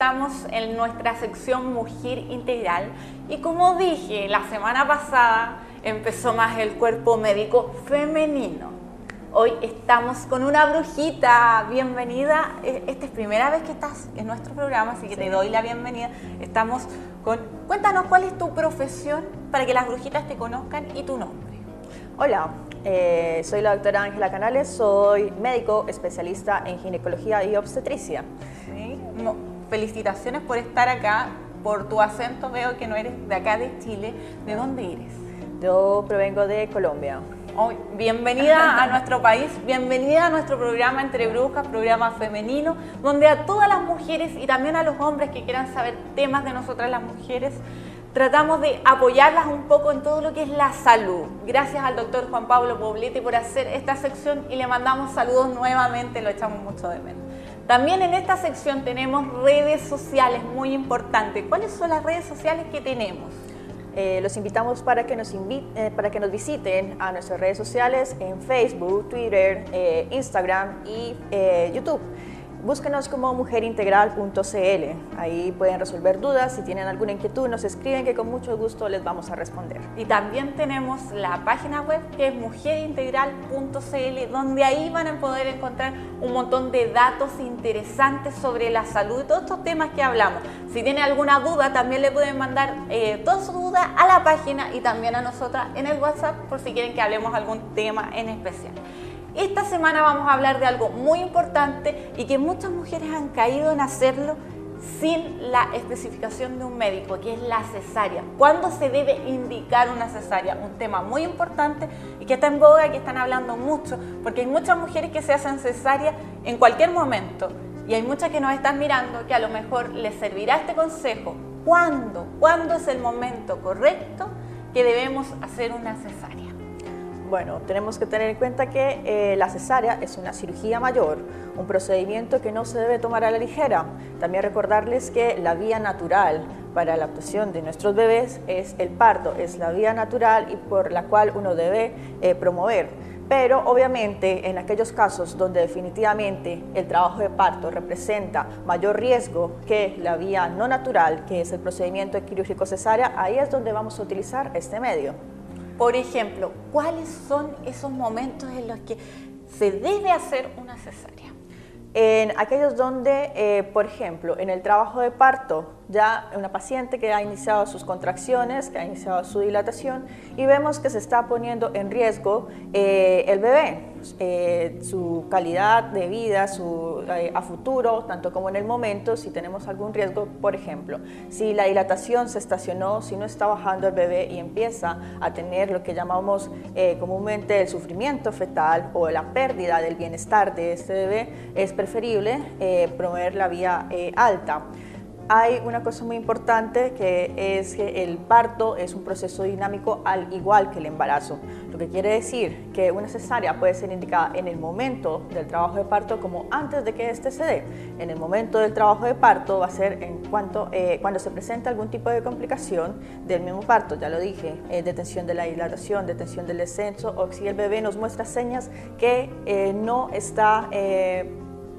Estamos en nuestra sección Mujer Integral y como dije la semana pasada empezó más el cuerpo médico femenino. Hoy estamos con una brujita, bienvenida. E, esta es primera vez que estás en nuestro programa, así que te doy la bienvenida. Estamos con... Cuéntanos cuál es tu profesión para que las brujitas te conozcan y tu nombre. Hola, eh, soy la doctora Ángela Canales, soy médico especialista en ginecología y obstetricia. ¿Sí? Felicitaciones por estar acá. Por tu acento veo que no eres de acá de Chile. ¿De dónde eres? Yo provengo de Colombia. Oh, bienvenida a nuestro país, bienvenida a nuestro programa Entre Brujas, programa femenino, donde a todas las mujeres y también a los hombres que quieran saber temas de nosotras las mujeres, tratamos de apoyarlas un poco en todo lo que es la salud. Gracias al doctor Juan Pablo Poblete por hacer esta sección y le mandamos saludos nuevamente, lo echamos mucho de menos. También en esta sección tenemos redes sociales muy importantes. ¿Cuáles son las redes sociales que tenemos? Eh, los invitamos para que, nos eh, para que nos visiten a nuestras redes sociales en Facebook, Twitter, eh, Instagram y YouTube. Búsquenos como mujerintegral.cl. Ahí pueden resolver dudas. Si tienen alguna inquietud, nos escriben que con mucho gusto les vamos a responder. Y también tenemos la página web que es mujerintegral.cl, donde ahí van a poder encontrar un montón de datos interesantes sobre la salud y todos estos temas que hablamos. Si tienen alguna duda, también le pueden mandar eh, todas sus dudas a la página y también a nosotras en el WhatsApp por si quieren que hablemos algún tema en especial. Esta semana vamos a hablar de algo muy importante y que muchas mujeres han caído en hacerlo sin la especificación de un médico, que es la cesárea. ¿Cuándo se debe indicar una cesárea? Un tema muy importante y que está en boga que están hablando mucho, porque hay muchas mujeres que se hacen cesárea en cualquier momento y hay muchas que nos están mirando que a lo mejor les servirá este consejo. ¿Cuándo? ¿Cuándo es el momento correcto que debemos hacer una cesárea? Bueno, tenemos que tener en cuenta que eh, la cesárea es una cirugía mayor, un procedimiento que no se debe tomar a la ligera. También recordarles que la vía natural para la actuación de nuestros bebés es el parto, es la vía natural y por la cual uno debe eh, promover. Pero obviamente en aquellos casos donde definitivamente el trabajo de parto representa mayor riesgo que la vía no natural, que es el procedimiento quirúrgico cesárea, ahí es donde vamos a utilizar este medio. Por ejemplo, ¿cuáles son esos momentos en los que se debe hacer una cesárea? En aquellos donde, eh, por ejemplo, en el trabajo de parto, ya una paciente que ha iniciado sus contracciones, que ha iniciado su dilatación y vemos que se está poniendo en riesgo eh, el bebé, eh, su calidad de vida, su, eh, a futuro, tanto como en el momento, si tenemos algún riesgo, por ejemplo, si la dilatación se estacionó, si no está bajando el bebé y empieza a tener lo que llamamos comúnmente el sufrimiento fetal o la pérdida del bienestar de este bebé, es preferible promover la vía alta hay una cosa muy importante que es que el parto es un proceso dinámico al igual que el embarazo. Lo que quiere decir que una cesárea puede ser indicada en el momento del trabajo de parto como antes de que éste se dé. En el momento del trabajo de parto va a ser en cuanto, eh, cuando se presenta algún tipo de complicación del mismo parto, ya lo dije, eh, detención de la dilatación, detención del descenso o si el bebé nos muestra señas que eh, no está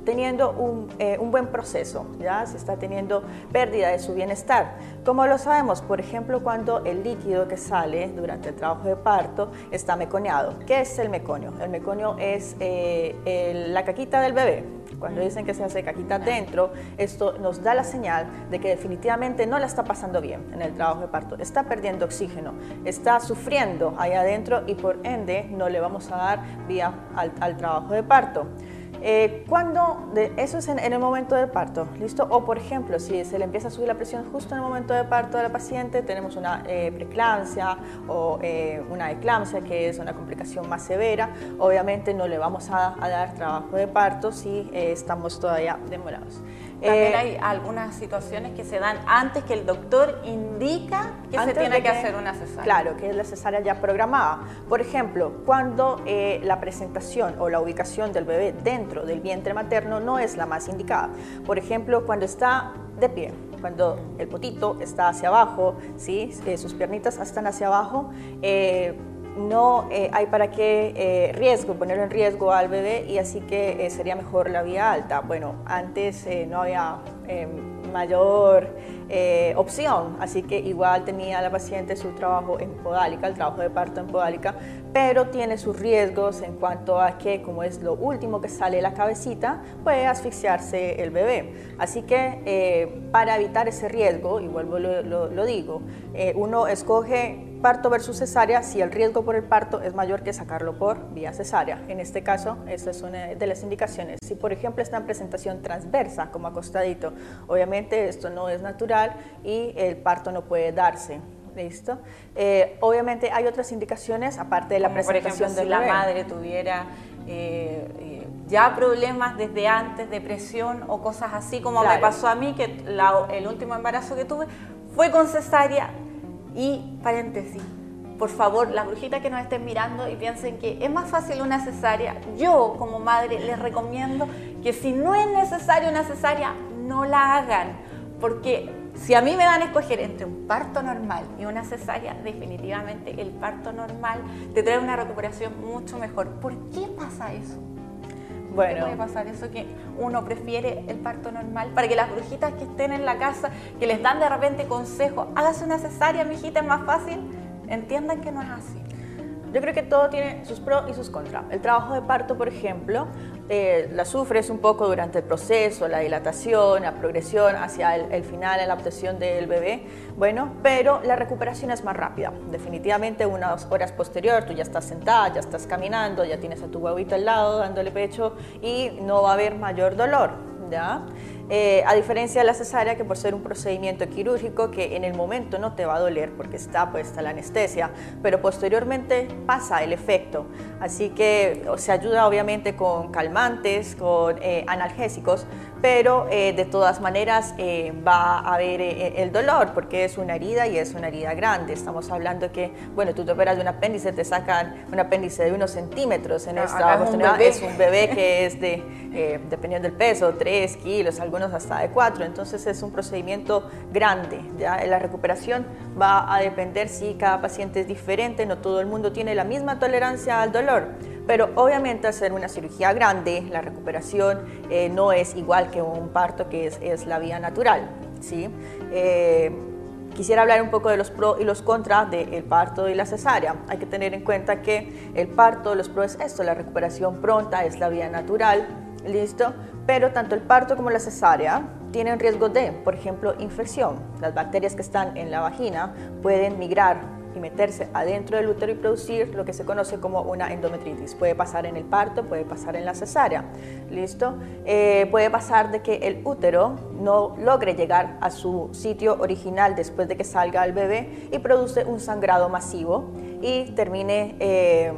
teniendo eh, un, buen proceso, ya se está teniendo pérdida de su bienestar. Como lo sabemos, por ejemplo, cuando el líquido que sale durante el trabajo de parto está meconeado. ¿Qué es el meconio? El meconio es eh, la caquita del bebé. Cuando dicen que se hace caquita dentro, esto nos da la señal de que definitivamente no la está pasando bien en el trabajo de parto. Está perdiendo oxígeno, está sufriendo ahí adentro y por ende no le vamos a dar vía al trabajo de parto. Eh, cuando, eso es en, el momento del parto, ¿listo? O por ejemplo, si se le empieza a subir la presión justo en el momento del parto de la paciente, tenemos una eh, preeclampsia o eh, una eclampsia, que es una complicación más severa, obviamente no le vamos a, dar trabajo de parto si eh, estamos todavía demorados. También hay algunas situaciones que se dan antes que el doctor indica que se tiene que, hacer una cesárea. Claro, que es la cesárea ya programada. Por ejemplo, cuando la presentación o la ubicación del bebé dentro del vientre materno no es la más indicada. Por ejemplo, cuando está de pie, cuando el potito está hacia abajo, ¿sí? Eh, sus piernitas están hacia abajo, eh, no eh, hay para qué riesgo, ponerlo en riesgo al bebé y así que sería mejor la vía alta. Bueno, antes no había mayor eh, opción. Así que igual tenía la paciente su trabajo en podálica, el trabajo de parto en podálica, pero tiene sus riesgos en cuanto a que, como es lo último que sale la cabecita, puede asfixiarse el bebé. Así que eh, para evitar ese riesgo, y vuelvo lo, lo, digo, eh, uno escoge parto versus cesárea si el riesgo por el parto es mayor que sacarlo por vía cesárea. En este caso, esa es una de las indicaciones. Si, por ejemplo, está en presentación transversa, como acostadito, obviamente esto no es natural y el parto no puede darse. ¿Listo? Eh, obviamente hay otras indicaciones aparte de la presentación por ejemplo, si la madre tuviera eh, eh, ya problemas desde antes, depresión o cosas así, como me pasó a mí, que el último embarazo que tuve fue con cesárea y paréntesis. Por favor, las brujitas que nos estén mirando y piensen que es más fácil una cesárea, yo como madre les recomiendo que si no es necesario una cesárea, no la hagan, porque si a mí me dan a escoger entre un parto normal y una cesárea, definitivamente el parto normal te trae una recuperación mucho mejor. ¿Por qué pasa eso? Bueno. ¿Qué puede pasar eso que uno prefiere el parto normal? Para que las brujitas que estén en la casa, que les dan de repente consejo, hágase una cesárea, mijita, es más fácil, entiendan que no es así. Yo creo que todo tiene sus pros y sus contras. El trabajo de parto, por ejemplo, eh, la sufres un poco durante el proceso, la dilatación, la progresión hacia el, final, la obtención del bebé, bueno, pero la recuperación es más rápida. Definitivamente unas horas posterior tú ya estás sentada, ya estás caminando, ya tienes a tu huevito al lado dándole pecho y no va a haber mayor dolor, ¿ya? Eh, a diferencia de la cesárea, que por ser un procedimiento quirúrgico que en el momento no te va a doler porque está puesta la anestesia, pero posteriormente pasa el efecto. Así que se ayuda obviamente con calmantes, con eh, analgésicos, pero eh, de todas maneras va a haber el dolor porque es una herida y es una herida grande. Estamos hablando que, bueno, tú te operas de un apéndice, te sacan un apéndice de unos centímetros en esta oportunidad. Es un bebé que es de, dependiendo del peso, 3 kilos, algo hasta de 4, entonces es un procedimiento grande. ¿ya? La recuperación va a depender si cada paciente es diferente, no todo el mundo tiene la misma tolerancia al dolor, pero obviamente hacer una cirugía grande, la recuperación eh, no es igual que un parto que es, es la vía natural. ¿sí? Eh, quisiera hablar un poco de los pros y los contras del parto y la cesárea. Hay que tener en cuenta que el parto, los pros es esto, la recuperación pronta es la vía natural, ¿listo? Pero tanto el parto como la cesárea tienen riesgo de, por ejemplo, infección. Las bacterias que están en la vagina pueden migrar y meterse adentro del útero y producir lo que se conoce como una endometritis. Puede pasar en el parto, puede pasar en la cesárea. ¿Listo? Eh, puede pasar de que el útero no logre llegar a su sitio original después de que salga el bebé y produce un sangrado masivo y termine eh,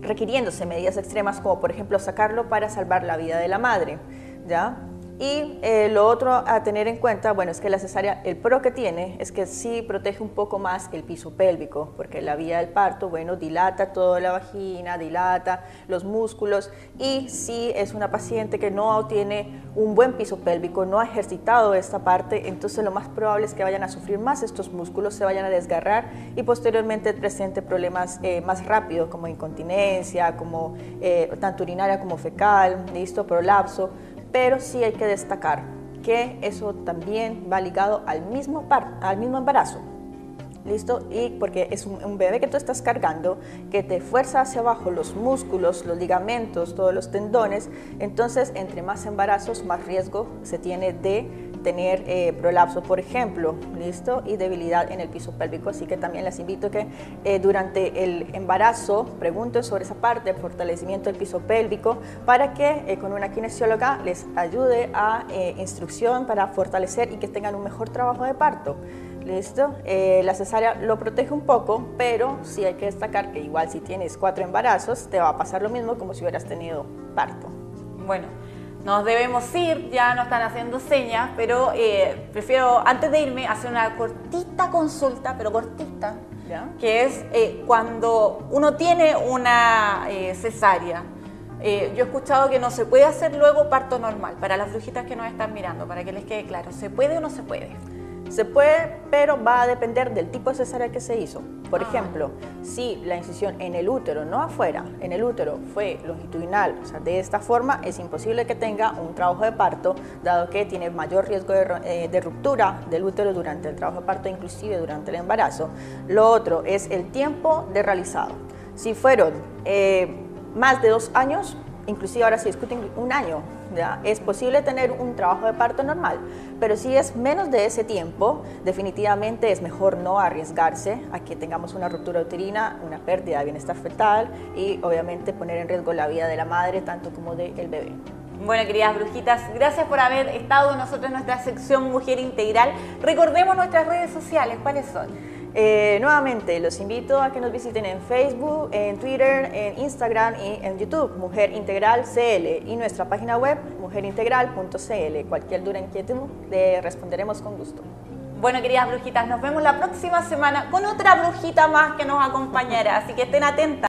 requiriéndose medidas extremas como por ejemplo sacarlo para salvar la vida de la madre. ¿ya? Y eh, lo otro a tener en cuenta, bueno, es que la cesárea, el pro que tiene es que sí protege un poco más el piso pélvico, porque la vía del parto, bueno, dilata toda la vagina, dilata los músculos y si es una paciente que no tiene un buen piso pélvico, no ha ejercitado esta parte, entonces lo más probable es que vayan a sufrir más estos músculos, se vayan a desgarrar y posteriormente presente problemas eh, más rápido como incontinencia, como eh, tanto urinaria como fecal, listo, prolapso pero sí hay que destacar que eso también va ligado al mismo, al mismo embarazo. ¿Listo? Y porque es un, bebé que tú estás cargando, que te fuerza hacia abajo los músculos, los ligamentos, todos los tendones. Entonces, entre más embarazos, más riesgo se tiene de tener eh, prolapso, por ejemplo, ¿listo? Y debilidad en el piso pélvico. Así que también les invito a que eh, durante el embarazo pregunten sobre esa parte, fortalecimiento del piso pélvico, para que eh, con una kinesióloga les ayude a instrucción para fortalecer y que tengan un mejor trabajo de parto. ¿Listo? la cesárea lo protege un poco, pero sí hay que destacar que igual si tienes cuatro embarazos, te va a pasar lo mismo como si hubieras tenido parto. Bueno, nos debemos ir, ya nos están haciendo señas, pero eh, prefiero antes de irme hacer una cortita consulta, pero cortita, que es eh, cuando uno tiene una eh, cesárea. yo he escuchado que no se puede hacer luego parto normal, para las brujitas que nos están mirando, para que les quede claro, ¿se puede o no se puede? Se puede, pero va a depender del tipo de cesárea que se hizo. Por Ah. ejemplo, si la incisión en el útero, no afuera, en el útero fue longitudinal, o sea, de esta forma es imposible que tenga un trabajo de parto, dado que tiene mayor riesgo de, eh, de ruptura del útero durante el trabajo de parto, inclusive durante el embarazo. Lo otro es el tiempo de realizado. Si fueron eh, más de dos años, inclusive ahora se discute un año, ¿ya? es posible tener un trabajo de parto normal, pero si es menos de ese tiempo, definitivamente es mejor no arriesgarse a que tengamos una ruptura uterina, una pérdida de bienestar fetal y obviamente poner en riesgo la vida de la madre tanto como del bebé. Bueno, queridas brujitas, gracias por haber estado con nosotros en nuestra sección Mujer Integral. Recordemos nuestras redes sociales, ¿cuáles son? Eh, nuevamente, los invito a que nos visiten en Facebook, en Twitter, en Instagram y en YouTube, Mujer Integral CL, y nuestra página web, mujerintegral.cl. Cualquier duda, inquietud, le responderemos con gusto. Bueno, queridas brujitas, nos vemos la próxima semana con otra brujita más que nos acompañará, así que estén atentas.